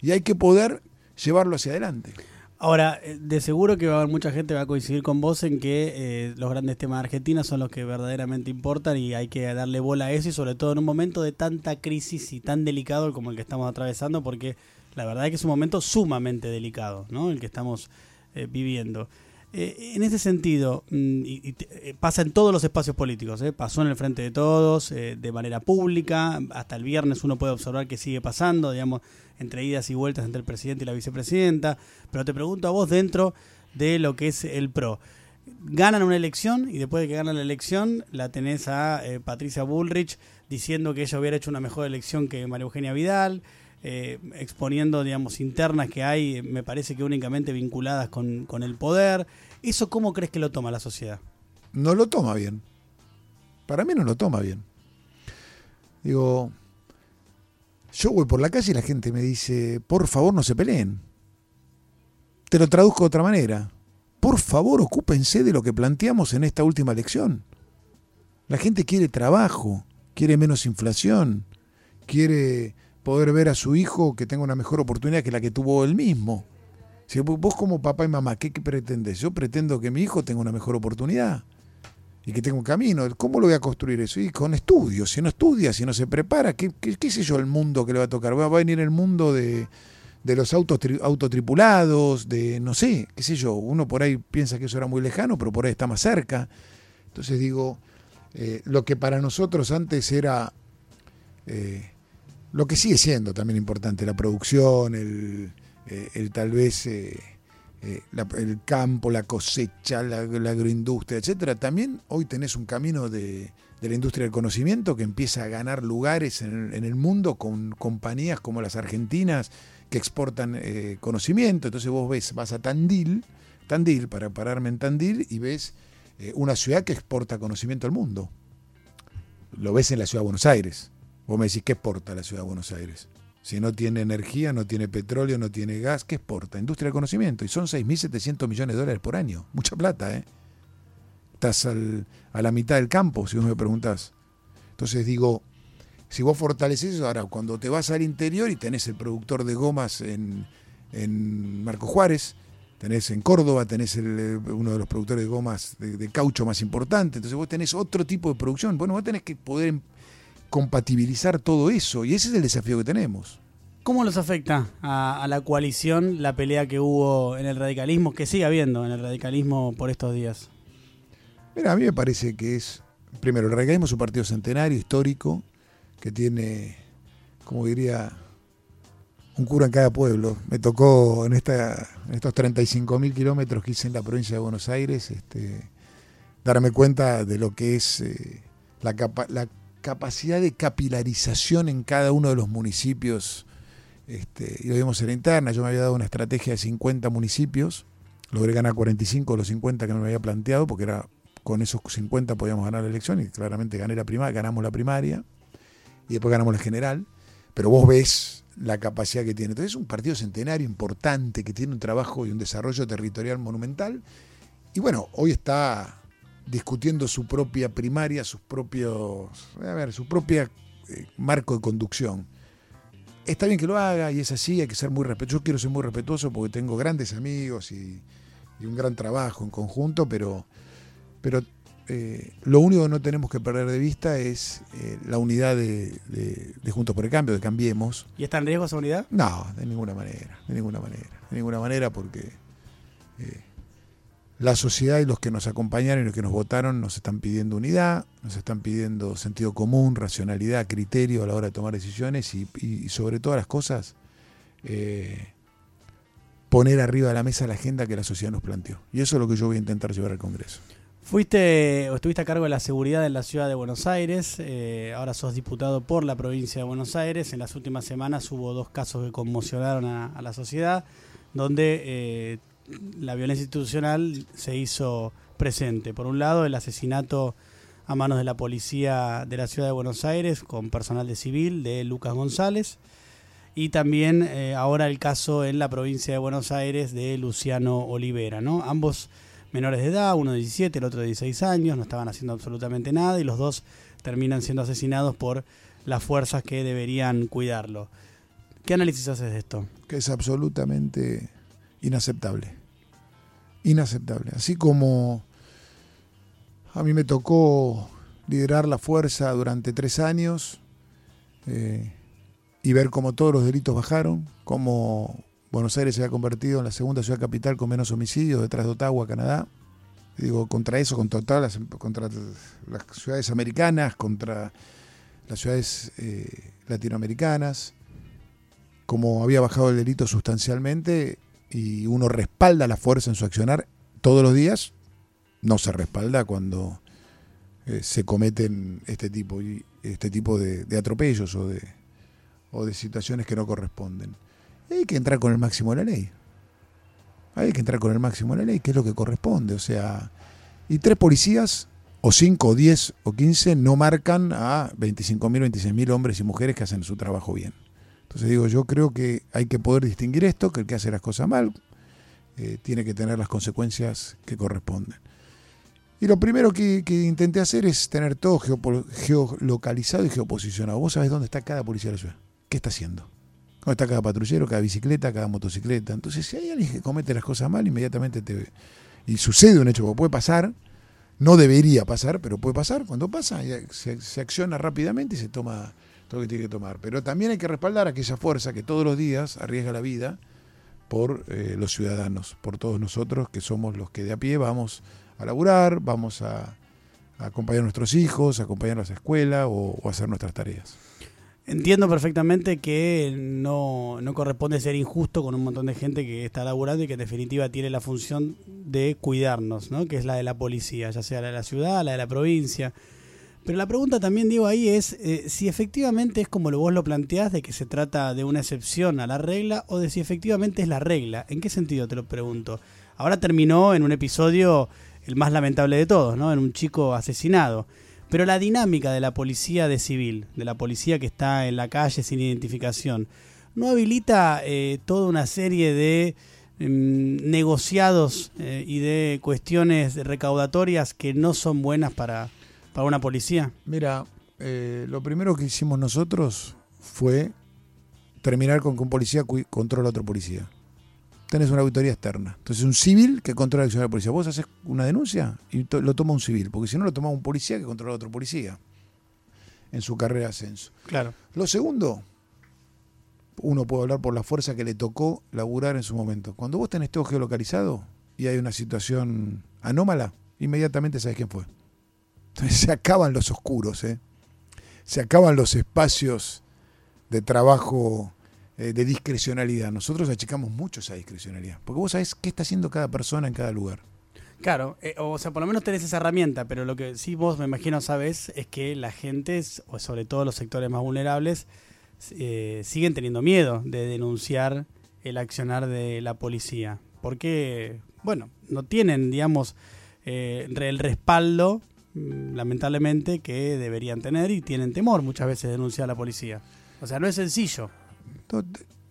Speaker 2: Y hay que poder llevarlo hacia adelante.
Speaker 1: Ahora, eh, de seguro que va a haber mucha gente que va a coincidir con vos en que eh, los grandes temas de Argentina son los que verdaderamente importan y hay que darle bola a eso y sobre todo en un momento de tanta crisis y tan delicado como el que estamos atravesando porque la verdad es que es un momento sumamente delicado, ¿no? El que estamos eh, viviendo. Eh, en ese sentido, mm, y, eh, pasa en todos los espacios políticos, pasó en el Frente de Todos, de manera pública, hasta el viernes uno puede observar que sigue pasando, digamos, entre idas y vueltas entre el presidente y la vicepresidenta, pero te pregunto a vos dentro de lo que es el PRO. Ganan una elección y después de que ganan la elección la tenés a Patricia Bullrich diciendo que ella hubiera hecho una mejor elección que María Eugenia Vidal, eh, exponiendo, digamos, internas que hay, me parece que únicamente vinculadas con, el poder. ¿Eso cómo crees que lo toma la sociedad?
Speaker 2: No lo toma bien. Para mí no lo toma bien. Digo, yo voy por la calle y la gente me dice, por favor no se peleen. Te lo traduzco de otra manera. Por favor, ocúpense de lo que planteamos en esta última elección. La gente quiere trabajo, quiere menos inflación, quiere poder ver a su hijo que tenga una mejor oportunidad que la que tuvo él mismo. Si vos como papá y mamá, ¿qué, pretendes? Yo pretendo que mi hijo tenga una mejor oportunidad y que tenga un camino. ¿Cómo lo voy a construir eso? Y con estudios. Si no estudia, si no se prepara, ¿qué, qué, sé yo el mundo que le va a tocar? Va a venir el mundo de, de los autos autotripulados, de no sé, qué sé yo, uno por ahí piensa que eso era muy lejano, pero por ahí está más cerca. Entonces digo, eh, lo que para nosotros antes era eh, lo que sigue siendo también importante, la producción, el, eh, tal vez el campo, la cosecha, la, agroindustria, etcétera, también hoy tenés un camino de, la industria del conocimiento que empieza a ganar lugares en el, mundo con compañías como las argentinas que exportan eh, conocimiento. Entonces vos ves, vas a Tandil, Tandil, para pararme en Tandil, y ves eh, una ciudad que exporta conocimiento al mundo. Lo ves en la ciudad de Buenos Aires. Vos me decís, ¿qué exporta la ciudad de Buenos Aires? Si no tiene energía, no tiene petróleo, no tiene gas, ¿qué exporta? Industria del conocimiento. Y son 6.700 millones de dólares por año. Mucha plata, ¿eh? Estás a la mitad del campo, si vos me preguntás. Entonces digo, si vos fortaleces eso, ahora cuando te vas al interior y tenés el productor de gomas en, Marco Juárez, tenés en Córdoba, tenés uno de los productores de gomas de, caucho más importante, entonces vos tenés otro tipo de producción. Bueno, vos tenés que poder compatibilizar todo eso y ese es el desafío que tenemos.
Speaker 1: ¿Cómo los afecta a, la coalición la pelea que hubo en el radicalismo, que sigue habiendo en el radicalismo por estos días?
Speaker 2: Mira, a mí me parece que es, primero, el radicalismo es un partido centenario, histórico, que tiene, como diría, un cura en cada pueblo. Me tocó en, esta, en estos 35.000 kilómetros que hice en la provincia de Buenos Aires este, darme cuenta de lo que es eh, la, la, capacidad de capilarización en cada uno de los municipios. Este, y lo vimos en la interna, yo me había dado una estrategia de 50 municipios, logré ganar 45 de los 50 que me había planteado, porque era con esos 50 podíamos ganar la elección y claramente gané la primaria, ganamos la primaria y después ganamos la general, pero vos ves la capacidad que tiene. Entonces es un partido centenario importante que tiene un trabajo y un desarrollo territorial monumental. Y bueno, hoy está discutiendo su propia primaria, sus propios, a ver, su propia eh, marco de conducción. Está bien que lo haga y es así, hay que ser muy respetuoso. Yo quiero ser muy respetuoso porque tengo grandes amigos y, y un gran trabajo en conjunto, pero, pero eh, lo único que no tenemos que perder de vista es eh, la unidad de, Juntos por el Cambio, de Cambiemos.
Speaker 1: ¿Y está en riesgo esa unidad?
Speaker 2: No, de ninguna manera, de ninguna manera, de ninguna manera porque eh, la sociedad y los que nos acompañaron y los que nos votaron nos están pidiendo unidad, nos están pidiendo sentido común, racionalidad, criterio a la hora de tomar decisiones y, sobre todas las cosas poner arriba de la mesa la agenda que la sociedad nos planteó. Y eso es lo que yo voy a intentar llevar al Congreso.
Speaker 1: Fuiste o estuviste a cargo de la seguridad en la ciudad de Buenos Aires, eh, ahora sos diputado por la provincia de Buenos Aires. En las últimas semanas hubo dos casos que conmocionaron a, la sociedad, donde eh, la violencia institucional se hizo presente. Por un lado, el asesinato a manos de la policía de la ciudad de Buenos Aires con personal de civil de Lucas González. Y también eh, ahora el caso en la provincia de Buenos Aires de Luciano Olivera, ¿no? Ambos menores de edad, uno de 17, el otro de 16 años, no estaban haciendo absolutamente nada y los dos terminan siendo asesinados por las fuerzas que deberían cuidarlo. ¿Qué análisis haces de esto?
Speaker 2: Que es absolutamente inaceptable. Inaceptable. Así como a mí me tocó liderar la fuerza durante tres años eh, y ver cómo todos los delitos bajaron, cómo Buenos Aires se ha convertido en la segunda ciudad capital con menos homicidios detrás de Ottawa, Canadá. digo, contra eso, contra, las, contra las ciudades americanas, contra las ciudades eh, latinoamericanas, como había bajado el delito sustancialmente y uno respalda la fuerza en su accionar todos los días, no se respalda cuando eh, se cometen este tipo, este tipo de, atropellos o de, o de situaciones que no corresponden hay que entrar con el máximo de la ley. Hay que entrar con el máximo de la ley, que es lo que corresponde. O sea, y tres policías, o cinco, o diez, o quince, no marcan a 25.000, 26.000 hombres y mujeres que hacen su trabajo bien. Entonces digo, yo creo que hay que poder distinguir esto, que el que hace las cosas mal eh, tiene que tener las consecuencias que corresponden. Y lo primero que, intenté hacer es tener todo geolocalizado y geoposicionado. Vos sabés dónde está cada policía de la ciudad. ¿Qué está haciendo? ¿Dónde está cada patrullero, cada bicicleta, cada motocicleta? Entonces, si hay alguien que comete las cosas mal, inmediatamente te... Y sucede un hecho que puede pasar, no debería pasar, pero puede pasar. Cuando pasa, se, acciona rápidamente y se toma todo lo que tiene que tomar. Pero también hay que respaldar aquella fuerza que todos los días arriesga la vida por eh, los ciudadanos, por todos nosotros que somos los que de a pie vamos a laburar, vamos a, acompañar a nuestros hijos, a acompañarlos a la escuela o, o hacer nuestras tareas.
Speaker 1: Entiendo perfectamente que no, no, corresponde ser injusto con un montón de gente que está laburando y que en definitiva tiene la función de cuidarnos, ¿no? que es la de la policía, ya sea la de la ciudad, la de la provincia. Pero la pregunta también, digo, ahí es eh, si efectivamente es como vos lo planteás, de que se trata de una excepción a la regla, o de si efectivamente es la regla. ¿En qué sentido te lo pregunto? Ahora terminó en un episodio el más lamentable de todos, ¿no? En un chico asesinado. Pero la dinámica de la policía de civil, de la policía que está en la calle sin identificación, ¿no habilita eh, toda una serie de mm, negociados eh, y de cuestiones recaudatorias que no son buenas para, para una policía?
Speaker 2: Mira, eh, lo primero que hicimos nosotros fue terminar con que un policía controla a otro policía. Tenés una auditoría externa. Entonces, un civil que controla la acción de la policía. Vos haces una denuncia y lo toma un civil, porque si no, lo toma un policía que controla a otro policía en su carrera de ascenso.
Speaker 1: Claro.
Speaker 2: Lo segundo, uno puede hablar por la fuerza que le tocó laburar en su momento. Cuando vos tenés todo geolocalizado y hay una situación anómala, inmediatamente sabes quién fue. Entonces se acaban los oscuros, ¿eh? se acaban los espacios de trabajo eh, de discrecionalidad. Nosotros achicamos mucho esa discrecionalidad, porque vos sabés qué está haciendo cada persona en cada lugar.
Speaker 1: Claro, eh, o sea, por lo menos tenés esa herramienta, pero lo que sí vos me imagino sabés es que la gente, o sobre todo los sectores más vulnerables, siguen teniendo miedo de denunciar el accionar de la policía. Porque, bueno, no tienen, digamos, el respaldo, lamentablemente, que deberían tener y tienen temor muchas veces de denunciar a la policía. O sea, no es sencillo.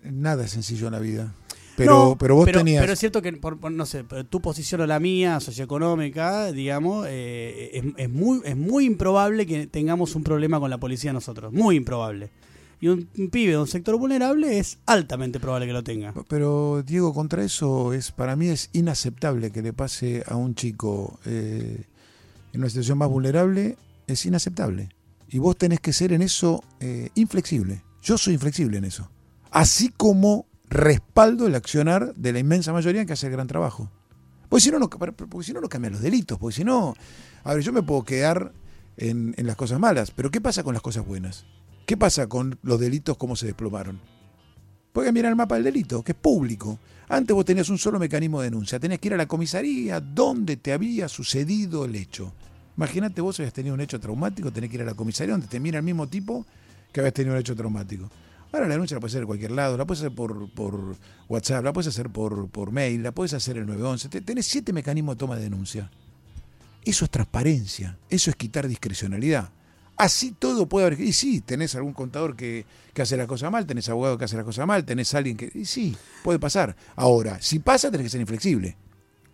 Speaker 2: Nada es sencillo en la vida. Pero, pero vos tenías.
Speaker 1: Pero es cierto que, por, no sé, tu posición o la mía, socioeconómica, digamos, eh, es, es, muy, es muy improbable que tengamos un problema con la policía nosotros. Muy improbable. Y un, un, pibe de un sector vulnerable es altamente probable que lo tenga.
Speaker 2: Pero, Diego, contra eso, es para mí es inaceptable que le pase a un chico eh, en una situación más vulnerable. Es inaceptable. Y vos tenés que ser en eso eh, inflexible. Yo soy inflexible en eso. Así como respaldo el accionar de la inmensa mayoría que hace el gran trabajo. Porque si no, no, porque si no, no cambian los delitos. Porque si no, a ver, yo me puedo quedar en, en, las cosas malas, pero ¿qué pasa con las cosas buenas? ¿Qué pasa con los delitos, cómo se desplomaron? Pueden mirar el mapa del delito, que es público. Antes vos tenías un solo mecanismo de denuncia. Tenías que ir a la comisaría donde te había sucedido el hecho. Imagínate vos habías tenido un hecho traumático, tenés que ir a la comisaría donde te mira el mismo tipo que habías tenido un hecho traumático. Ahora la denuncia la puedes hacer en cualquier lado, la puedes hacer por, por WhatsApp, la puedes hacer por, por mail, la puedes hacer el 911. Tenés siete mecanismos de toma de denuncia. Eso es transparencia, eso es quitar discrecionalidad. Así todo puede haber. Y sí, tenés algún contador que, que hace la cosa mal, tenés abogado que hace la cosa mal, tenés alguien que. Y sí, puede pasar. Ahora, si pasa, tenés que ser inflexible.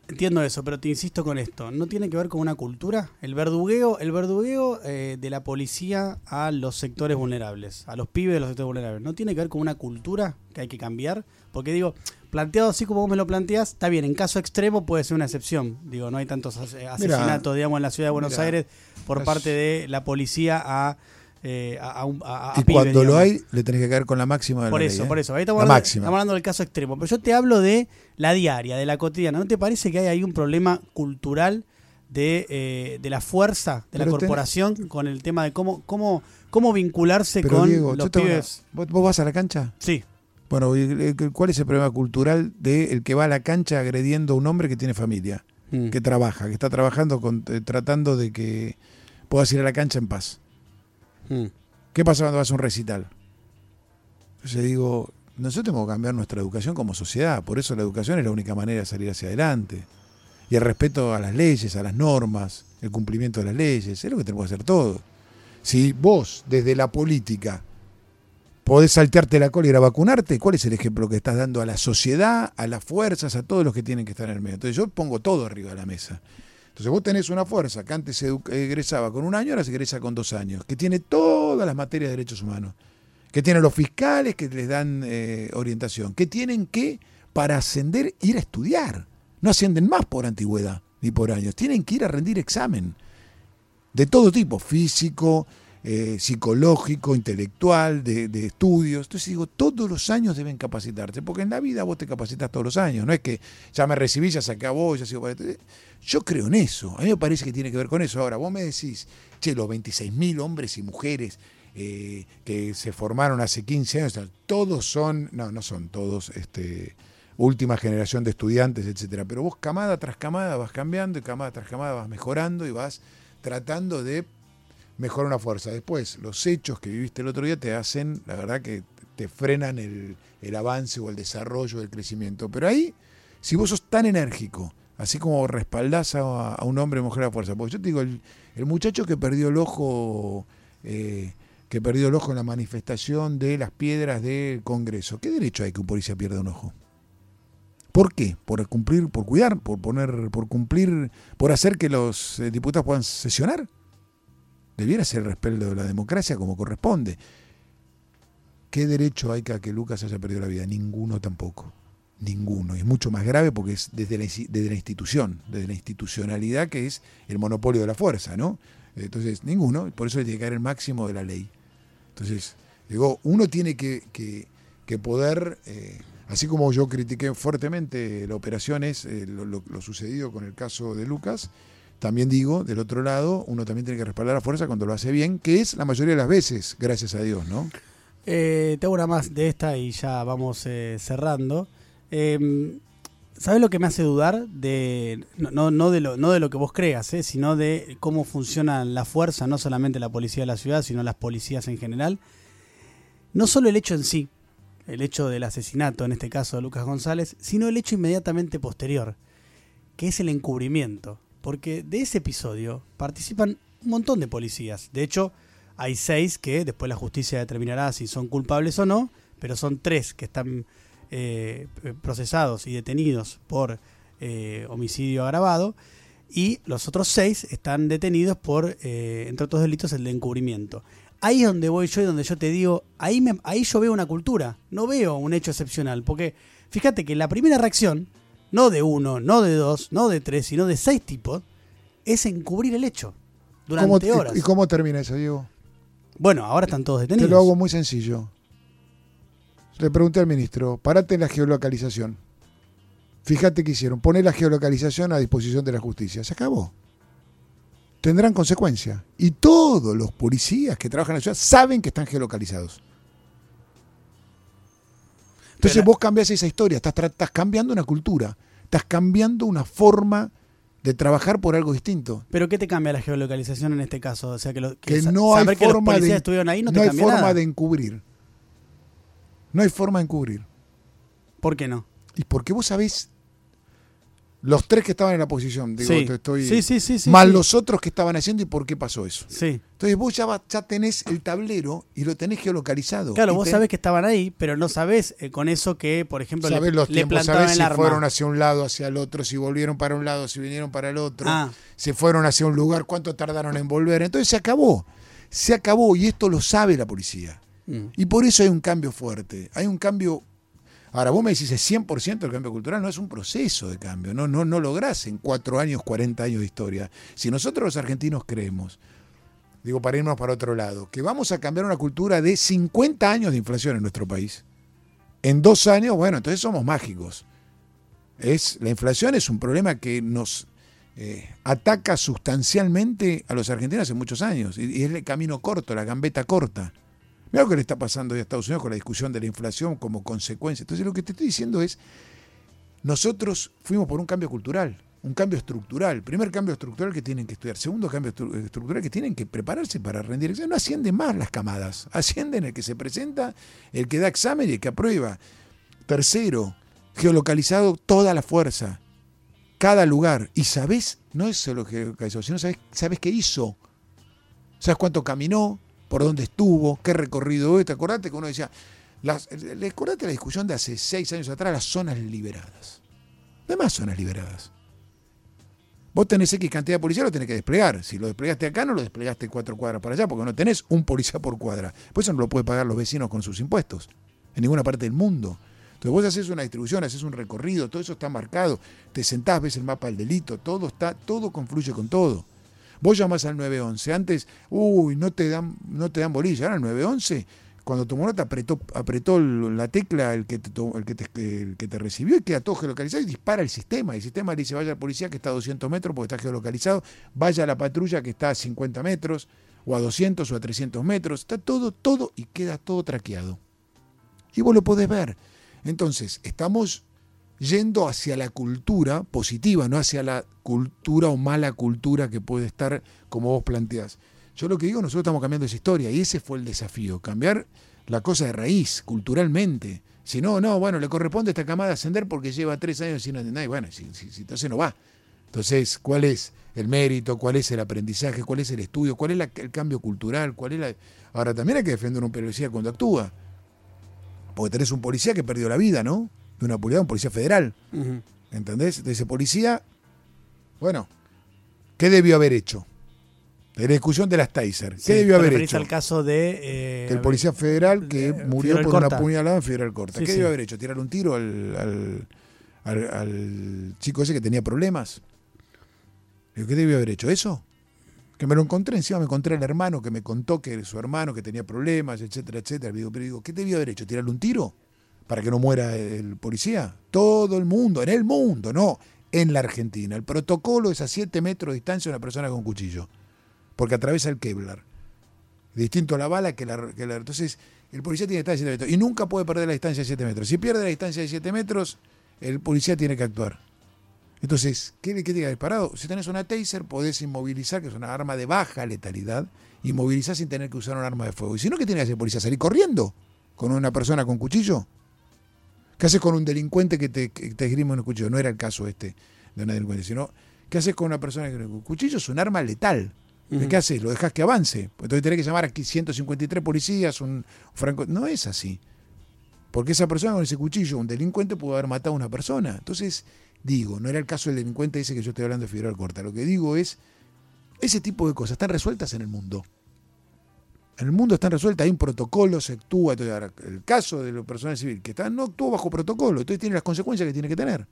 Speaker 1: Entiendo eso, pero te insisto con esto. ¿No tiene que ver con una cultura? El verdugueo, el verdugueo eh, de la policía a los sectores vulnerables, a los pibes de los sectores vulnerables. ¿No tiene que ver con una cultura que hay que cambiar? Porque digo, planteado así como vos me lo planteas, está bien, en caso extremo puede ser una excepción. Digo, no hay tantos asesinatos, digamos, en la ciudad de Buenos Aires por parte de la policía a eh, a, a, a,
Speaker 2: y cuando lo hay, le tenés que caer con la máxima de
Speaker 1: Por
Speaker 2: la
Speaker 1: eso,
Speaker 2: ley, ¿eh?
Speaker 1: por eso. Ahí estamos hablando, estamos hablando, del caso extremo. Pero yo te hablo de la diaria, de la cotidiana. ¿No te parece que hay ahí un problema cultural de, eh, de la fuerza de pero la corporación con el tema de cómo, cómo, cómo vincularse
Speaker 2: pero
Speaker 1: con
Speaker 2: Diego,
Speaker 1: los pibes?
Speaker 2: Una... ¿Vos, ¿Vos vas a la cancha?
Speaker 1: Sí.
Speaker 2: Bueno, ¿cuál es el problema cultural del de que va a la cancha agrediendo a un hombre que tiene familia, mm. que trabaja, que está trabajando, con, eh, tratando de que puedas ir a la cancha en paz? Mm. ¿Qué pasa cuando vas a un recital? Yo digo, nosotros tenemos que cambiar nuestra educación como sociedad, por eso la educación es la única manera de salir hacia adelante. Y el respeto a las leyes, a las normas, el cumplimiento de las leyes, es lo que tenemos que hacer todos. Si vos, desde la política, podés saltearte la cola y ir a vacunarte, ¿cuál es el ejemplo que estás dando a la sociedad, a las fuerzas, a todos los que tienen que estar en el medio? Entonces yo pongo todo arriba de la mesa. Entonces vos tenés una fuerza que antes se egresaba con un año, ahora se egresa con dos años, que tiene todas las materias de derechos humanos, que tiene los fiscales que les dan eh, orientación, que tienen que, para ascender, ir a estudiar. No ascienden más por antigüedad ni por años, tienen que ir a rendir examen de todo tipo, físico, eh, psicológico, intelectual, de, de, estudios. Entonces digo, todos los años deben capacitarse, porque en la vida vos te capacitas todos los años, no es que ya me recibí, ya se acabó, ya sigo para Yo creo en eso, a mí me parece que tiene que ver con eso. Ahora, vos me decís, che, los 26.000 hombres y mujeres eh, que se formaron hace 15 años, todos son, no, no son todos, este, última generación de estudiantes, etcétera, pero vos camada tras camada vas cambiando y camada tras camada vas mejorando y vas tratando de mejorar una fuerza. Después, los hechos que viviste el otro día te hacen, la verdad que te frenan el, el avance o el desarrollo del crecimiento. Pero ahí, si vos sos tan enérgico, así como respaldás a, a un hombre o mujer a fuerza, porque yo te digo, el, el muchacho que perdió el ojo... Eh, que perdió el ojo en la manifestación de las piedras del Congreso. ¿Qué derecho hay que un policía pierda un ojo? ¿Por qué? ¿Por cumplir, por cuidar, por poner, por cumplir, por hacer que los eh, diputados puedan sesionar? Debiera ser el respaldo de la democracia como corresponde. ¿Qué derecho hay que que Lucas haya perdido la vida? Ninguno tampoco. Ninguno. Y es mucho más grave porque es desde la, institución, desde la institucionalidad que es el monopolio de la fuerza, ¿no? Entonces, ninguno. Por eso tiene que caer el máximo de la ley. Entonces, digo, uno tiene que, poder, eh, así como yo critiqué fuertemente la operación, es eh, lo, lo, sucedido con el caso de Lucas, también digo, del otro lado, uno también tiene que respaldar la fuerza cuando lo hace bien, que es la mayoría de las veces, gracias a Dios, ¿no?
Speaker 1: Eh, tengo una más de esta y ya vamos eh, cerrando. Eh, ¿Sabes lo que me hace dudar? De, no, no, de lo, no de lo que vos creas, ¿eh? sino de cómo funciona la fuerza, no solamente la policía de la ciudad, sino las policías en general. No solo el hecho en sí, el hecho del asesinato, en este caso de Lucas González, sino el hecho inmediatamente posterior, que es el encubrimiento. Porque de ese episodio participan un montón de policías. De hecho, hay seis que después la justicia determinará si son culpables o no, pero son tres que están eh, procesados y detenidos por eh, homicidio agravado y los otros seis están detenidos por, eh, entre otros delitos, el de encubrimiento. Ahí es donde voy yo y donde yo te digo, ahí, ahí yo veo una cultura, no veo un hecho excepcional, porque fíjate que la primera reacción, no de uno, no de dos, no de tres, sino de seis tipos, es encubrir el hecho durante
Speaker 2: ¿Cómo,
Speaker 1: horas.
Speaker 2: ¿Y cómo termina eso, Diego?
Speaker 1: Bueno, ahora están todos detenidos.
Speaker 2: Te lo hago muy sencillo. Le pregunté al ministro, parate en la geolocalización. Fíjate qué hicieron, poné la geolocalización a disposición de la justicia. Se acabó. Tendrán consecuencia. Y todos los policías que trabajan en la ciudad saben que están geolocalizados. Entonces Pero, vos cambias esa historia, estás, estás cambiando una cultura, estás cambiando una forma de trabajar por algo distinto.
Speaker 1: Pero ¿qué te cambia la geolocalización en este caso? O sea, que, lo,
Speaker 2: que, que no hay
Speaker 1: que
Speaker 2: forma
Speaker 1: los
Speaker 2: de,
Speaker 1: estuvieron ahí no,
Speaker 2: no
Speaker 1: te
Speaker 2: hay forma
Speaker 1: nada.
Speaker 2: de encubrir. No hay forma de encubrir.
Speaker 1: ¿Por qué no?
Speaker 2: Y porque vos sabés los tres que estaban en la posición, digo,
Speaker 1: sí.
Speaker 2: estoy
Speaker 1: sí, sí, sí,
Speaker 2: más los otros que estaban haciendo y por qué pasó eso.
Speaker 1: Sí.
Speaker 2: Entonces vos ya, va, ya tenés el tablero y lo tenés geolocalizado.
Speaker 1: Claro, vos sabés que estaban ahí, pero no sabés eh, con eso que, por ejemplo,
Speaker 2: sabés
Speaker 1: le,
Speaker 2: los
Speaker 1: le
Speaker 2: tiempos, sabés
Speaker 1: el
Speaker 2: si
Speaker 1: arma.
Speaker 2: fueron hacia un lado, hacia el otro, si volvieron para un lado, si vinieron para el otro,
Speaker 1: Ah.
Speaker 2: si fueron hacia un lugar, cuánto tardaron en volver. Entonces se acabó. Se acabó y esto lo sabe la policía.
Speaker 1: Mm.
Speaker 2: Y por eso hay un cambio fuerte. Hay un cambio Ahora, vos me decís, es 100% el cambio cultural, no es un proceso de cambio, no, no, no lográs en cuatro años, 40 años de historia. Si nosotros los argentinos creemos, digo, para irnos para otro lado, que vamos a cambiar una cultura de 50 años de inflación en nuestro país, en dos años, bueno, entonces somos mágicos. Es, la inflación es un problema que nos eh, ataca sustancialmente a los argentinos hace muchos años, y, y es el camino corto, la gambeta corta. Mira lo que le está pasando hoy a Estados Unidos con la discusión de la inflación como consecuencia. Entonces lo que te estoy diciendo es, nosotros fuimos por un cambio cultural, un cambio estructural. Primer cambio estructural que tienen que estudiar. Segundo cambio estructural que tienen que prepararse para rendir. No ascienden más las camadas, ascienden el que se presenta, el que da examen y el que aprueba. Tercero, geolocalizado toda la fuerza, cada lugar. Y sabes, no es solo geolocalizado, sino sabes qué hizo. ¿Sabes cuánto caminó? Por dónde estuvo, qué recorrido es. ¿Te acordate que uno decía, las, ¿le acordate la discusión de hace seis años atrás, las zonas liberadas? No más zonas liberadas. Vos tenés X cantidad de policía, lo tenés que desplegar. Si lo desplegaste acá, no lo desplegaste cuatro cuadras para allá, porque no tenés un policía por cuadra. Por eso no lo pueden pagar los vecinos con sus impuestos, en ninguna parte del mundo. Entonces vos haces una distribución, haces un recorrido, todo eso está marcado, te sentás, ves el mapa del delito, todo está, todo confluye con todo. Vos llamás al 911. Antes, uy, no te dan, no te dan bolilla. Ahora el 911, cuando tu nota apretó, apretó la tecla el que, te, el, que te, el que te recibió y queda todo geolocalizado y dispara el sistema. El sistema le dice, vaya al policía que está a 200 metros porque está geolocalizado, vaya a la patrulla que está a 50 metros, o a 200 o a 300 metros. Está todo, todo y queda todo traqueado. Y vos lo podés ver. Entonces, estamos yendo hacia la cultura positiva, no hacia la cultura o mala cultura que puede estar como vos planteás. Yo lo que digo, nosotros estamos cambiando esa historia y ese fue el desafío, cambiar la cosa de raíz, culturalmente. Si no, no, bueno, le corresponde a esta camada ascender porque lleva tres años sin nada. Y bueno, si, si, entonces no va. Entonces, ¿cuál es el mérito? ¿Cuál es el aprendizaje? ¿Cuál es el estudio? ¿Cuál es el cambio cultural? ¿Cuál es la... Ahora, también hay que defender un policía cuando actúa. Porque tenés un policía que perdió la vida, ¿no? De una policía, un policía federal. ¿Entendés? De ese policía, bueno, ¿qué debió haber hecho? De la discusión de las Taser. ¿Qué debió haber hecho?
Speaker 1: al caso de...
Speaker 2: Eh, el policía federal que murió por una puñalada en Federal Corta. ¿Qué debió haber hecho? ¿Tirar un tiro al, al, chico ese que tenía problemas? ¿Qué debió haber hecho? ¿Eso? Que me lo encontré, encima me encontré al hermano que me contó que su hermano que tenía problemas, etcétera, etcétera. Pero digo, ¿qué debió haber hecho? ¿Tirarle un tiro? Para que no muera el policía. Todo el mundo, en el mundo, no en la Argentina. El protocolo es a 7 metros de distancia una persona con cuchillo, porque atraviesa el Kevlar. Distinto a la bala que la. Entonces, el policía tiene que estar a 7 metros y nunca puede perder la distancia de 7 metros. Si pierde la distancia de 7 metros, el policía tiene que actuar. Entonces, ¿qué, qué tiene que haber parado? Si tenés una taser, podés inmovilizar, que es una arma de baja letalidad, inmovilizar sin tener que usar un arma de fuego. Y si no, ¿qué tiene que hacer el policía? ¿Salir corriendo con una persona con cuchillo? ¿Qué haces con un delincuente que te, que te esgrime un cuchillo? No era el caso este de una delincuente, sino ¿qué haces con una persona que un cuchillo? Es un arma letal. ¿Qué haces? ¿Lo dejas que avance? Pues entonces tenés que llamar aquí 153 policías, un franco. No es así. Porque esa persona con ese cuchillo, un delincuente, pudo haber matado a una persona. Entonces, digo, no era el caso del delincuente ese que yo estoy hablando de Figueroa Corta. Lo que digo es, ese tipo de cosas están resueltas en el mundo. En el mundo están resueltas, hay un protocolo, se actúa. el caso de los personales civiles que están, no actúa bajo protocolo, entonces tiene las consecuencias que tiene que tener.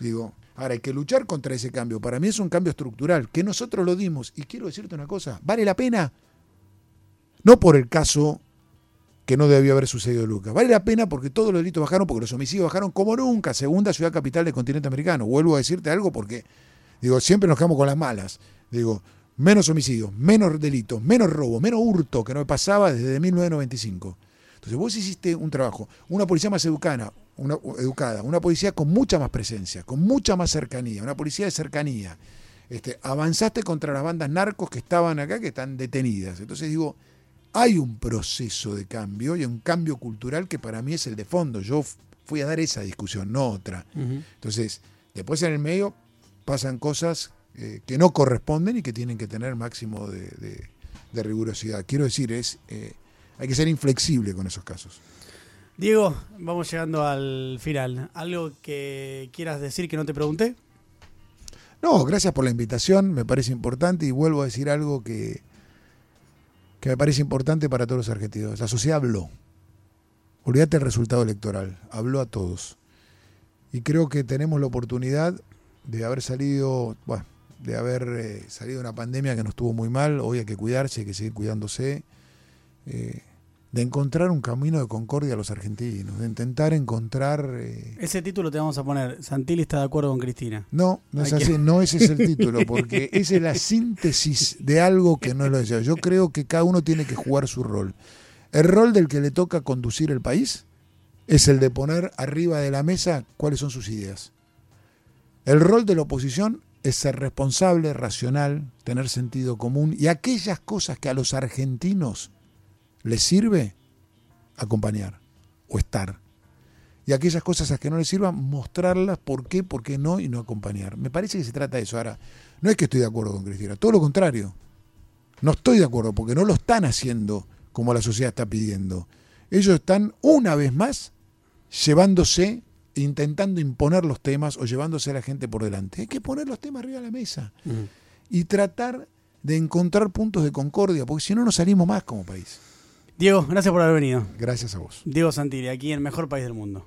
Speaker 2: Digo, ahora hay que luchar contra ese cambio. Para mí es un cambio estructural, que nosotros lo dimos. Y quiero decirte una cosa, ¿vale la pena? No por el caso que no debió haber sucedido Lucas. Vale la pena porque todos los delitos bajaron, porque los homicidios bajaron como nunca. Segunda ciudad capital del continente americano. Vuelvo a decirte algo porque, digo, siempre nos quedamos con las malas. Digo, menos homicidios, menos delitos, menos robo, menos hurto que no me pasaba desde 1995. Entonces vos hiciste un trabajo, una policía más educada, una, educada, una policía con mucha más presencia, con mucha más cercanía, una policía de cercanía. Este, avanzaste contra las bandas narcos que estaban acá, que están detenidas. Entonces digo, hay un proceso de cambio y un cambio cultural que para mí es el de fondo. Yo fui a dar esa discusión, no otra. Entonces, después en el medio pasan cosas eh, que no corresponden y que tienen que tener máximo de, rigurosidad. Quiero decir, es eh, hay que ser inflexible con esos casos.
Speaker 1: Diego, vamos llegando al final. ¿Algo que quieras decir que no te pregunté?
Speaker 2: No, gracias por la invitación, me parece importante y vuelvo a decir algo que, que me parece importante para todos los argentinos. La sociedad habló. Olvídate el resultado electoral, habló a todos. Y creo que tenemos la oportunidad de haber salido, bueno, de haber eh, salido una pandemia que nos tuvo muy mal, hoy hay que cuidarse, hay que seguir cuidándose, eh, de encontrar un camino de concordia a los argentinos, de intentar encontrar...
Speaker 1: Eh, ese título te vamos a poner, Santilli está de acuerdo con Cristina.
Speaker 2: No, no es así, no ese es el título, porque esa es la síntesis de algo que no es lo deseo. Yo creo que cada uno tiene que jugar su rol. El rol del que le toca conducir el país es el de poner arriba de la mesa cuáles son sus ideas. El rol de la oposición es ser responsable, racional, tener sentido común y aquellas cosas que a los argentinos les sirve, acompañar o estar. Y aquellas cosas a las que no les sirvan, mostrarlas por qué, por qué no y no acompañar. Me parece que se trata de eso. Ahora, no es que estoy de acuerdo con Cristina, todo lo contrario. No estoy de acuerdo porque no lo están haciendo como la sociedad está pidiendo. Ellos están una vez más llevándose intentando imponer los temas o llevándose a la gente por delante. Hay que poner los temas arriba de la mesa y tratar de encontrar puntos de concordia, porque si no, no salimos más como país.
Speaker 1: Diego, gracias por haber venido.
Speaker 2: Gracias a vos.
Speaker 1: Diego Santilli, aquí en el mejor país del mundo.